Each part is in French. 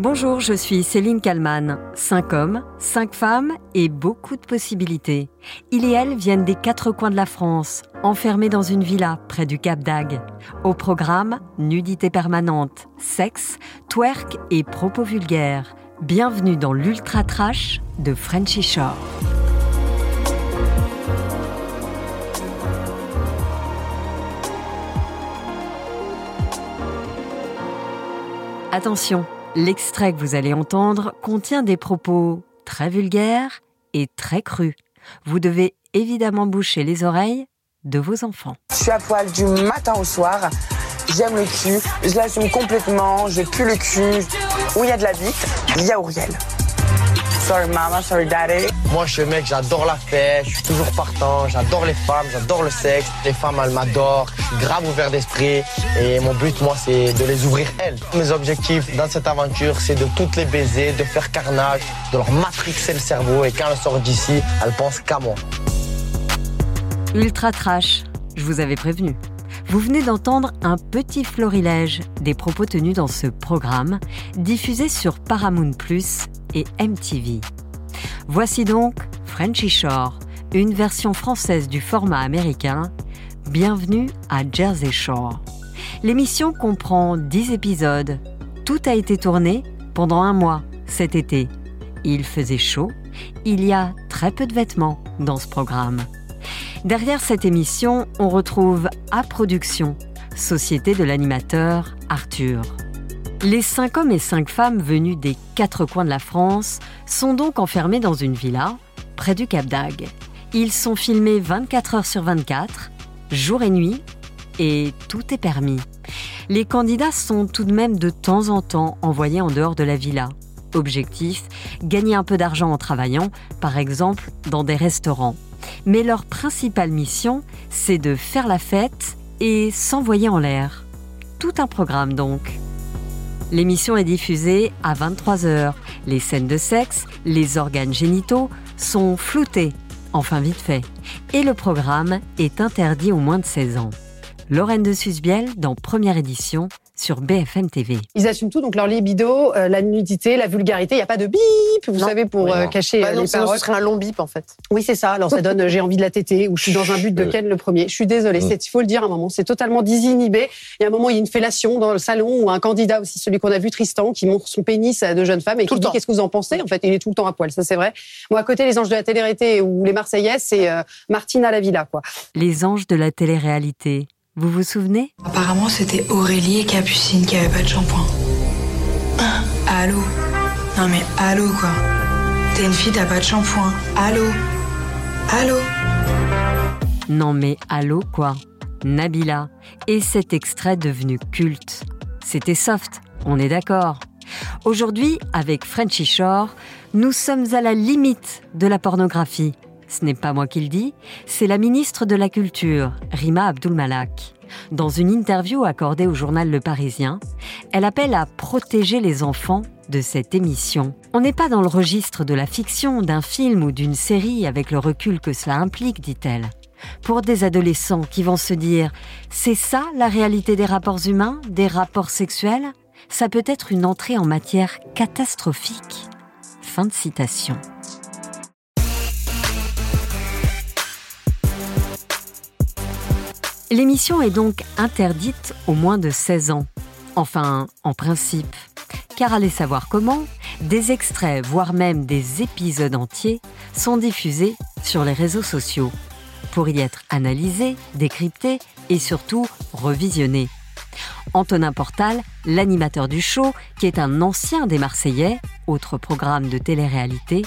Bonjour, je suis Céline Kalman. Cinq hommes, cinq femmes et beaucoup de possibilités. Il et elle viennent des quatre coins de la France, enfermés dans une villa près du Cap d'Agde. Au programme, nudité permanente, sexe, twerk et propos vulgaires. Bienvenue dans l'ultra trash de Frenchy Shore. Attention, l'extrait que vous allez entendre contient des propos très vulgaires et très crus. Vous devez évidemment boucher les oreilles de vos enfants. Je suis à poil du matin au soir. J'aime le cul, je l'assume complètement, je pue le cul. Où il y a de la bite, il y a Auriel. Sorry mama, sorry daddy. Moi, je suis un mec, j'adore la fête, je suis toujours partant, j'adore les femmes, j'adore le sexe. Les femmes, elles m'adorent, je suis grave ouvert d'esprit. Et mon but, moi, c'est de les ouvrir elles. Mes objectifs dans cette aventure, c'est de toutes les baiser, de faire carnage, de leur matrixer le cerveau. Et quand elles sortent d'ici, elles pensent qu'à moi. Ultra trash, je vous avais prévenu. Vous venez d'entendre un petit florilège des propos tenus dans ce programme, diffusé sur Paramount Plus et MTV. Voici donc Frenchy Shore, une version française du format américain. Bienvenue à Jersey Shore. L'émission comprend 10 épisodes. Tout a été tourné pendant un mois cet été. Il faisait chaud. Il y a très peu de vêtements dans ce programme. Derrière cette émission, on retrouve A Production, société de l'animateur Arthur. Les cinq hommes et cinq femmes venus des quatre coins de la France sont donc enfermés dans une villa près du Cap d'Agde. Ils sont filmés 24 heures sur 24, jour et nuit, et tout est permis. Les candidats sont tout de même de temps en temps envoyés en dehors de la villa. Objectif, gagner un peu d'argent en travaillant, par exemple dans des restaurants. Mais leur principale mission, c'est de faire la fête et s'envoyer en l'air. Tout un programme donc. L'émission est diffusée à 23h. Les scènes de sexe, les organes génitaux sont floutés, enfin vite fait. Et le programme est interdit aux moins de 16 ans. Lorraine de Susbiel dans première édition sur BFM TV. Ils assument tout, donc leur libido, euh, la nudité, la vulgarité. Il n'y a pas de bip, vous savez, pour euh, cacher Bah non, les sinon, paroles. ce serait un long bip en fait. Oui, c'est ça. Alors ça donne j'ai envie de la téter ou je suis dans un but de Ken le premier. Je suis désolée, c'est il faut le dire à un moment, c'est totalement désinhibé. Il y a un moment, il y a une fellation dans le salon ou un candidat aussi, celui qu'on a vu Tristan, qui montre son pénis à deux jeunes femmes et Tout qui dit qu'est-ce que vous en pensez. En fait, il est tout le temps à poil, ça c'est vrai. Moi, à côté, les anges de la télé-réalité ou les Marseillaises, c'est euh, Martine à la villa, quoi. Les anges de la télé-réalité. Vous vous souvenez? Apparemment, c'était Aurélie et Capucine qui avaient pas de shampoing. Ah, Allô? Non mais allô quoi? T'es une fille, t'as pas de shampoing. Allô? Allô? Non mais allô quoi? Nabila. Et cet extrait devenu culte. C'était soft, on est d'accord. Aujourd'hui, avec Frenchy Shore, nous sommes à la limite de la pornographie. Ce n'est pas moi qui le dis, c'est la ministre de la Culture, Rima Abdulmalak. Dans une interview accordée au journal Le Parisien, elle appelle à protéger les enfants de cette émission. On n'est pas dans le registre de la fiction, d'un film ou d'une série avec le recul que cela implique, dit-elle. Pour des adolescents qui vont se dire C'est ça la réalité des rapports humains, des rapports sexuels? Ça peut être une entrée en matière catastrophique. Fin de citation. L'émission est donc interdite aux moins de 16 ans. Enfin, en principe. Car allez savoir comment, des extraits, voire même des épisodes entiers, sont diffusés sur les réseaux sociaux pour y être analysés, décryptés et surtout revisionnés. Antonin Portal, l'animateur du show, qui est un ancien des Marseillais, autre programme de télé-réalité,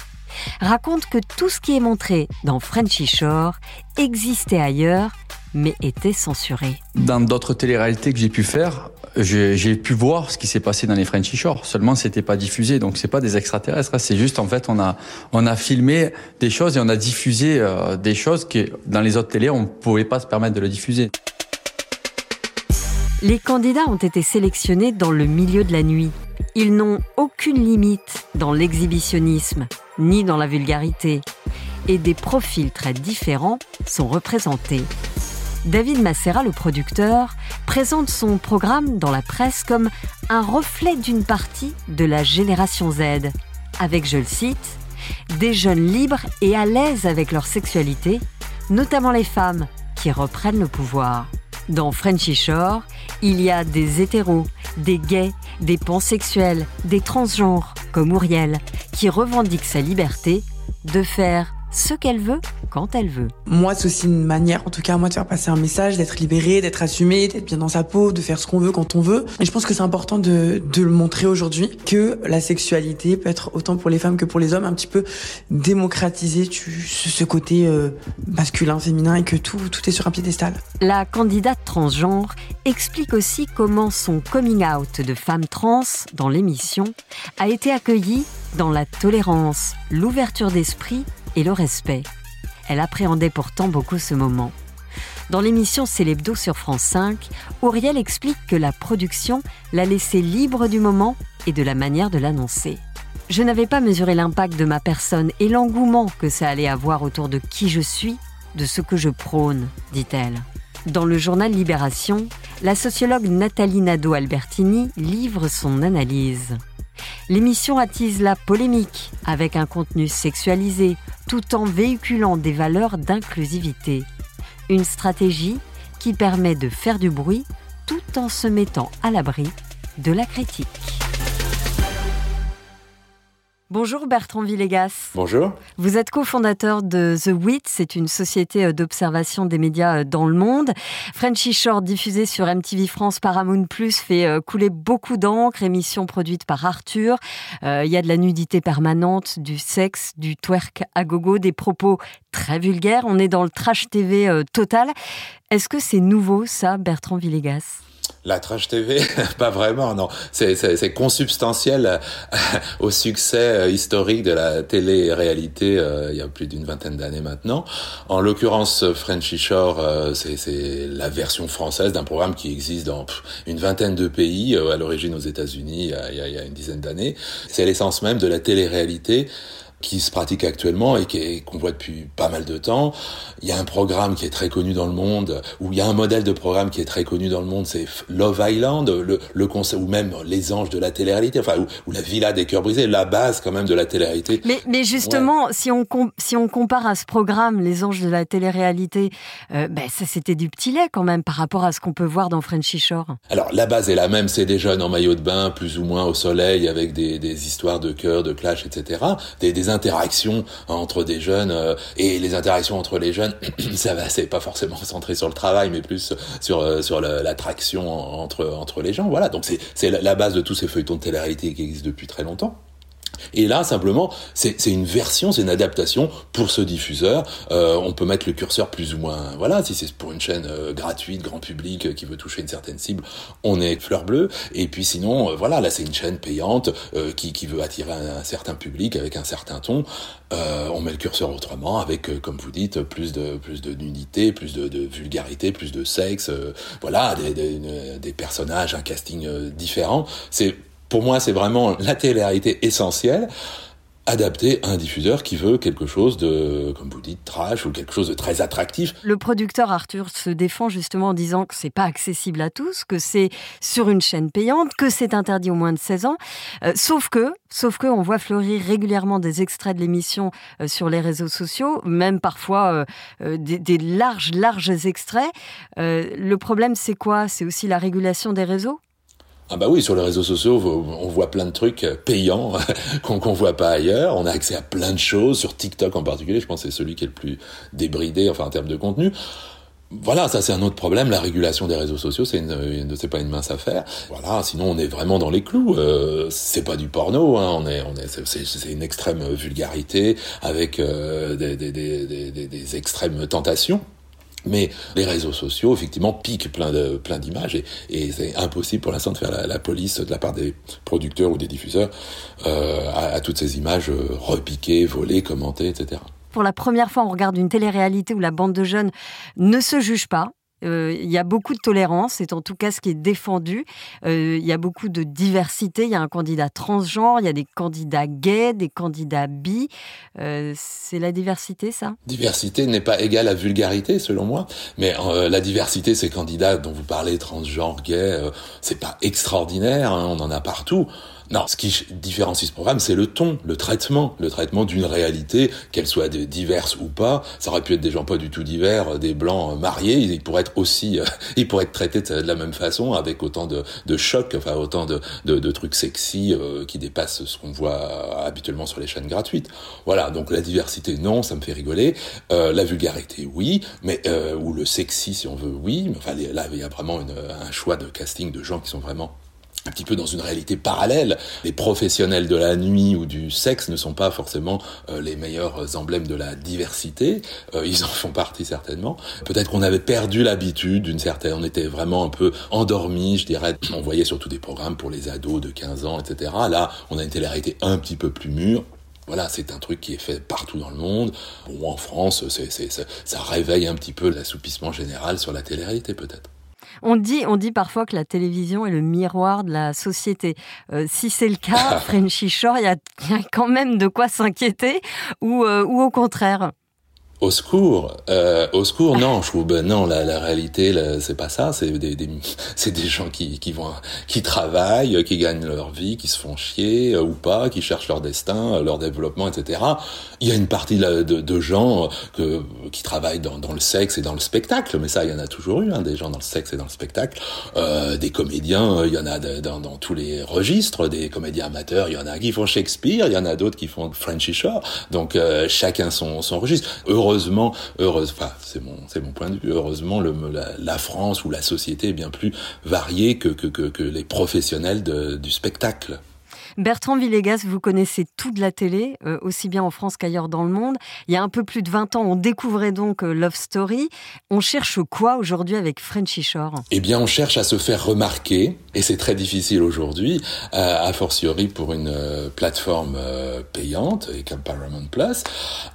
raconte que tout ce qui est montré dans Frenchy Shore existait ailleurs, mais était censuré. Dans d'autres téléréalités que j'ai pu faire, j'ai pu voir ce qui s'est passé dans les Frenchy Shore. Seulement, c'était pas diffusé, donc c'est pas des extraterrestres. hein. C'est juste en fait, on a on a filmé des choses et on a diffusé euh, des choses que dans les autres télés, on pouvait pas se permettre de le diffuser. Les candidats ont été sélectionnés dans le milieu de la nuit. Ils n'ont aucune limite dans l'exhibitionnisme, ni dans la vulgarité. Et des profils très différents sont représentés. David Massera, le producteur, présente son programme dans la presse comme un reflet d'une partie de la génération Z, avec, je le cite, des jeunes libres et à l'aise avec leur sexualité, notamment les femmes qui reprennent le pouvoir. Dans Frenchy Shore, il y a des hétéros, des gays, des pansexuels, des transgenres, comme Ouriel, qui revendiquent sa liberté de faire ce qu'elle veut quand elle veut. Moi, c'est aussi une manière, en tout cas, moi, de faire passer un message, d'être libéré, d'être assumé, d'être bien dans sa peau, de faire ce qu'on veut quand on veut. Et je pense que c'est important de, de le montrer aujourd'hui que la sexualité peut être autant pour les femmes que pour les hommes, un petit peu démocratiser tu, ce côté euh, masculin, féminin et que tout, tout est sur un piédestal. La candidate transgenre explique aussi comment son coming out de femme trans dans l'émission a été accueilli dans la tolérance, l'ouverture d'esprit et le respect. Elle appréhendait pourtant beaucoup ce moment. Dans l'émission C'est l'hebdo sur France 5, Auriel explique que la production l'a laissé libre du moment et de la manière de l'annoncer. Je n'avais pas mesuré l'impact de ma personne et l'engouement que ça allait avoir autour de qui je suis, de ce que je prône, dit-elle. Dans le journal Libération, la sociologue Nathalie Nadeau-Albertini livre son analyse. L'émission attise la polémique avec un contenu sexualisé tout en véhiculant des valeurs d'inclusivité. Une stratégie qui permet de faire du bruit tout en se mettant à l'abri de la critique. Bonjour Bertrand Villegas. Bonjour. Vous êtes cofondateur de The Wit, c'est une société euh, d'observation des médias euh, dans le monde. Frenchy Short, diffusé sur MTV France Paramount Plus, fait euh, couler beaucoup d'encre, émission produite par Arthur. Il y a de la nudité permanente, du sexe, du twerk à gogo, des propos très vulgaires. On est dans le trash TV total. Est-ce que c'est nouveau ça, Bertrand Villegas? La trash TV, pas vraiment, non. C'est consubstantiel euh, au succès euh, historique de la télé-réalité euh, il y a plus d'une vingtaine d'années maintenant. En l'occurrence, Frenchy Shore, c'est la version française d'un programme qui existe dans une vingtaine de pays, à l'origine aux États-Unis il, il y a une dizaine d'années. C'est l'essence même de la télé-réalité qui se pratique actuellement et qu'on voit depuis pas mal de temps. Il y a un programme qui est très connu dans le monde, ou il y a un modèle de programme qui est très connu dans le monde, c'est Love Island, le, ou même Les Anges de la télé-réalité, enfin, ou, La Villa des cœurs brisés, la base quand même de la télé-réalité. Mais, mais justement, si, on si on compare à ce programme, Les Anges de la télé-réalité, euh, ben, ça c'était du petit lait quand même par rapport à ce qu'on peut voir dans Frenchy Shore. Alors la base est la même, c'est des jeunes en maillot de bain, plus ou moins au soleil, avec des, des histoires de cœur, de clash, etc. Des, des interactions entre des jeunes euh, et les interactions entre les jeunes, ça va, c'est pas forcément centré sur le travail, mais plus sur euh, sur l'attraction entre entre les gens. Voilà, donc c'est la base de tous ces feuilletons de télé-réalité qui existent depuis très longtemps. Et là, simplement, c'est une version, c'est une adaptation pour ce diffuseur. Euh, on peut mettre le curseur plus ou moins, voilà, si c'est pour une chaîne euh, gratuite, grand public, euh, qui veut toucher une certaine cible, on est fleur bleue. Et puis sinon, voilà, là c'est une chaîne payante qui, veut attirer un, certain public avec un certain ton. on met le curseur autrement, avec, comme vous dites, plus de plus de nudité, plus de, vulgarité, plus de sexe, voilà, des, des, des personnages, un casting différent. C'est pour moi, c'est vraiment la télé-réalité essentielle adapté à un diffuseur qui veut quelque chose de, comme vous dites, trash ou quelque chose de très attractif. Le producteur Arthur se défend justement en disant que c'est pas accessible à tous, que c'est sur une chaîne payante, que c'est interdit au moins de 16 ans. Euh, sauf que, sauf que, on voit fleurir régulièrement des extraits de l'émission euh, sur les réseaux sociaux, même parfois euh, des, des, larges, larges extraits. le problème, c'est quoi? C'est aussi la régulation des réseaux? Ah bah oui, sur les réseaux sociaux, on voit plein de trucs payants qu'on qu'on voit pas ailleurs. On a accès à plein de choses, sur TikTok en particulier, je pense que c'est celui qui est le plus débridé, enfin en termes de contenu. Voilà, ça c'est un autre problème. La régulation des réseaux sociaux, c'est pas une mince affaire. Voilà, sinon on est vraiment dans les clous. Euh, c'est pas du porno, hein. on est, on est, c'est une extrême vulgarité avec euh, des, des, des, des, extrêmes tentations. Mais les réseaux sociaux, effectivement, piquent plein d'images et, c'est impossible pour l'instant de faire la, police de la part des producteurs ou des diffuseurs euh, à, toutes ces images euh, repiquées, volées, commentées, etc. Pour la première fois, on regarde une télé-réalité où la bande de jeunes ne se juge pas, Euh, il y a beaucoup de tolérance, c'est en tout cas ce qui est défendu. Euh, il y a beaucoup de diversité. Il y a un candidat transgenre, il y a des candidats gays, des candidats bi. Euh, c'est la diversité, ça? Diversité n'est pas égale à vulgarité, selon moi. Mais la diversité, ces candidats dont vous parlez, transgenre, gay, c'est pas extraordinaire. Hein, on en a partout. Non, ce qui différencie ce programme, c'est le ton, le traitement, le traitement d'une réalité, qu'elle soit diverse ou pas. Ça aurait pu être des gens pas du tout divers, euh, des blancs euh, mariés, ils pourraient être aussi, euh, ils pourraient être traités de la même façon, avec autant de, de chocs, enfin autant de, trucs sexy qui dépassent ce qu'on voit habituellement sur les chaînes gratuites. Voilà, donc la diversité, non, ça me fait rigoler. la vulgarité, oui, mais ou le sexy, si on veut, oui. Mais enfin, là, il y a vraiment un choix de casting de gens qui sont vraiment un petit peu dans une réalité parallèle. Les professionnels de la nuit ou du sexe ne sont pas forcément euh, les meilleurs emblèmes de la diversité. Euh, ils en font partie certainement. Peut-être qu'on avait perdu l'habitude d'une certaine... On était vraiment un peu endormi, je dirais. On voyait surtout des programmes pour les ados de 15 ans, etc. Là, on a une télé-réalité un petit peu plus mûre. Voilà, c'est un truc qui est fait partout dans le monde. Bon, en France, c'est, ça, ça réveille un petit peu l'assoupissement général sur la télé-réalité peut-être. On dit, on dit parfois que la télévision est le miroir de la société. Euh, si c'est le cas, Frenchy Shore, il y, a quand même de quoi s'inquiéter ou, euh, ou au contraire au secours, euh, au secours, non, je trouve, ben non, la, la réalité, c'est pas ça, c'est des, des c'est des gens qui, qui vont, qui travaillent, qui gagnent leur vie, qui se font chier euh, ou pas, qui cherchent leur destin, euh, leur développement, etc. Il y a une partie de, de, gens que, qui travaillent dans, dans, le sexe et dans le spectacle, mais ça, il y en a toujours eu, hein, des gens dans le sexe et dans le spectacle, euh, des comédiens, il y en a dans, dans, tous les registres, des comédiens amateurs, il y en a qui font Shakespeare, il y en a d'autres qui font Frenchy Shore, donc chacun son, son registre. Heureusement, heureuse, enfin, c'est mon, c'est mon point de vue. Heureusement, le, la, France ou la société est bien plus variée que, que, les professionnels du spectacle. Bertrand Villegas, vous connaissez tout de la télé, euh, aussi bien en France qu'ailleurs dans le monde. Il y a un peu plus de 20 ans, on découvrait donc euh, Love Story. On cherche quoi aujourd'hui avec Frenchy Shore? Eh bien, on cherche à se faire remarquer, et c'est très difficile aujourd'hui, a fortiori pour une euh, plateforme payante, comme Paramount Plus.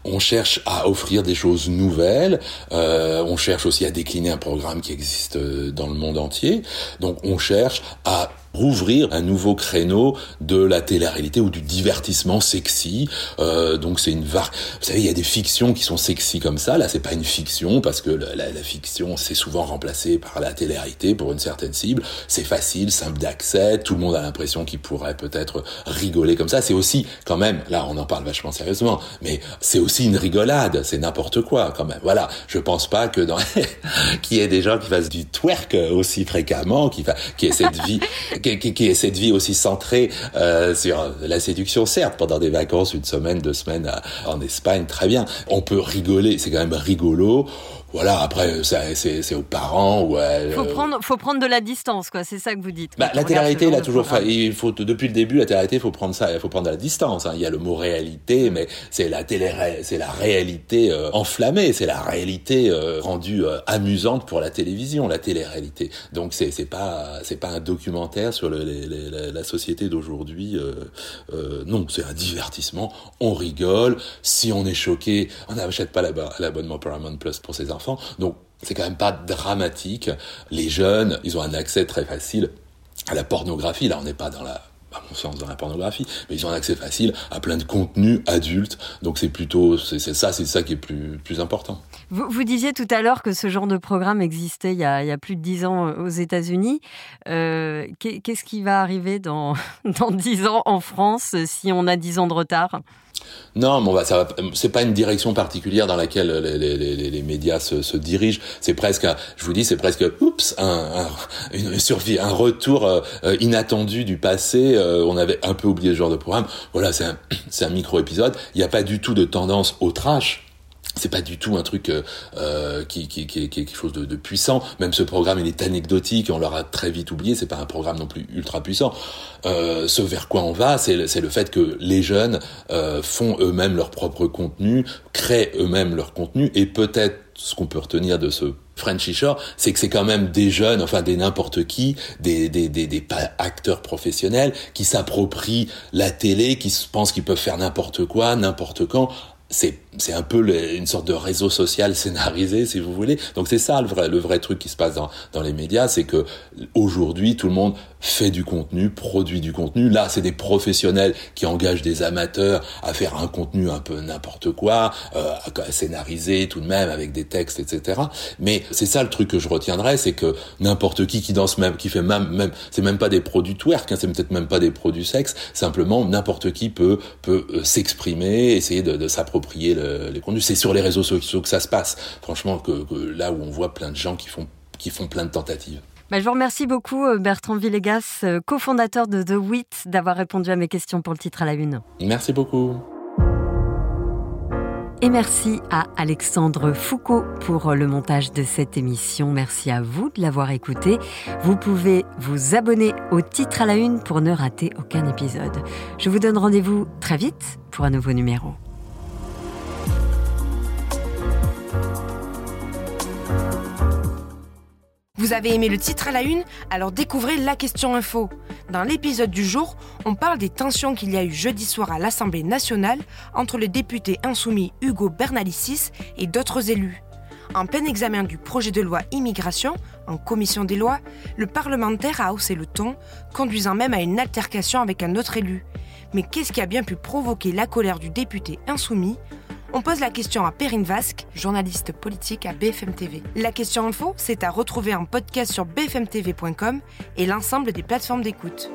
On cherche à offrir des choses nouvelles, on cherche aussi à décliner un programme qui existe dans le monde entier. Donc, on cherche à rouvrir un nouveau créneau de la télé-réalité ou du divertissement sexy. Euh, donc c'est une var... Vous savez, il y a des fictions qui sont sexy comme ça. Là, c'est pas une fiction parce que la, la, fiction c'est souvent remplacé par la télé-réalité pour une certaine cible. C'est facile, simple d'accès. Tout le monde a l'impression qu'il pourrait peut-être rigoler comme ça. C'est aussi quand même, là, on en parle vachement sérieusement, mais c'est aussi une rigolade. C'est n'importe quoi quand même. Voilà. Je pense pas que dans qu'il y ait des gens qui fassent du twerk aussi fréquemment, qui, fa... qui aient cette vie qui, est cette vie aussi centrée euh, sur la séduction, certes, pendant des vacances, une semaine, deux semaines en Espagne, très bien. On peut rigoler, c'est quand même rigolo voilà, après, c'est aux parents. Ouais, faut, prendre, faut prendre de la distance, quoi. C'est ça que vous dites. Bah, la télé-réalité, il a toujours. Il faut depuis le début, la télé-réalité, il faut prendre ça. Il faut prendre de la distance. Hein. Il y a le mot réalité, mais c'est la télé, c'est la réalité euh, enflammée. C'est la réalité euh, rendue euh, amusante pour la télévision, la télé-réalité. Donc c'est c'est pas c'est pas un documentaire sur le, la société d'aujourd'hui. non, c'est un divertissement. On rigole. Si on est choqué, on n'achète pas l'abonnement Paramount Plus pour ses enfants donc c'est quand même pas dramatique. Les jeunes, ils ont un accès très facile à la pornographie. Là, on n'est pas dans la à mon sens dans la pornographie, mais ils ont un accès facile à plein de contenus adultes. Donc c'est plutôt c'est ça, c'est ça qui est plus plus important. Vous, vous, disiez tout à l'heure que ce genre de programme existait il y a, il y a plus de dix ans aux États-Unis. Euh, qu'est-ce qui va arriver dans dans dix ans en France si on a dix ans de retard? Non, mais ça c'est pas une direction particulière dans laquelle les, les, les médias se, se dirigent. C'est presque, je vous dis, c'est presque, oups, un, un, une survie, un retour euh, inattendu du passé. Euh, on avait un peu oublié ce genre de programme. Voilà, c'est un, c'est un micro épisode. Il n'y a pas du tout de tendance au trash c'est pas du tout un truc euh, euh qui, est quelque chose de, puissant. Même ce programme, il est anecdotique, on l'aura très vite oublié. C'est pas un programme non plus ultra puissant. Ce vers quoi on va, c'est le, fait que les jeunes font eux-mêmes leur propre contenu, créent eux-mêmes leur contenu, et peut-être ce qu'on peut retenir de ce Frenchy Shore, c'est que c'est quand même des jeunes, enfin des n'importe qui, des, des, des, des acteurs professionnels qui s'approprient la télé, qui pensent qu'ils peuvent faire n'importe quoi, n'importe quand, c'est c'est un peu une sorte de réseau social scénarisé, si vous voulez. Donc c'est ça le vrai, le vrai truc qui se passe dans, dans les médias, c'est que aujourd'hui tout le monde fait du contenu, produit du contenu. Là, c'est des professionnels qui engagent des amateurs à faire un contenu un peu n'importe quoi, euh, à scénariser tout de même avec des textes, etc. Mais c'est ça le truc que je retiendrai, c'est que n'importe qui qui danse même, qui fait même, même, c'est même pas des produits twerk, hein, c'est peut-être même pas des produits sexe. Simplement, n'importe qui peut peut euh, s'exprimer, essayer de, de s'approprier le, les contenus. C'est sur les réseaux sociaux que ça se passe. Franchement, que, que là où on voit plein de gens qui font qui font plein de tentatives. Bah, je vous remercie beaucoup, euh, Bertrand Villegas, euh, cofondateur de The Wit, d'avoir répondu à mes questions pour le titre à la une. Merci beaucoup. Et merci à Alexandre Foucault pour le montage de cette émission. Merci à vous de l'avoir écouté. Vous pouvez vous abonner au titre à la une pour ne rater aucun épisode. Je vous donne rendez-vous très vite pour un nouveau numéro. Vous avez aimé le titre à la une? Alors découvrez la question info. Dans l'épisode du jour, on parle des tensions qu'il y a eu jeudi soir à l'Assemblée nationale entre le député insoumis Hugo Bernalicis et d'autres élus. En plein examen du projet de loi immigration, en commission des lois, le parlementaire a haussé le ton, conduisant même à une altercation avec un autre élu. Mais qu'est-ce qui a bien pu provoquer la colère du député insoumis? On pose la question à Perrine Vasque, journaliste politique à BFM TV. La question info, c'est à retrouver en podcast sur bfmtv.com et l'ensemble des plateformes d'écoute.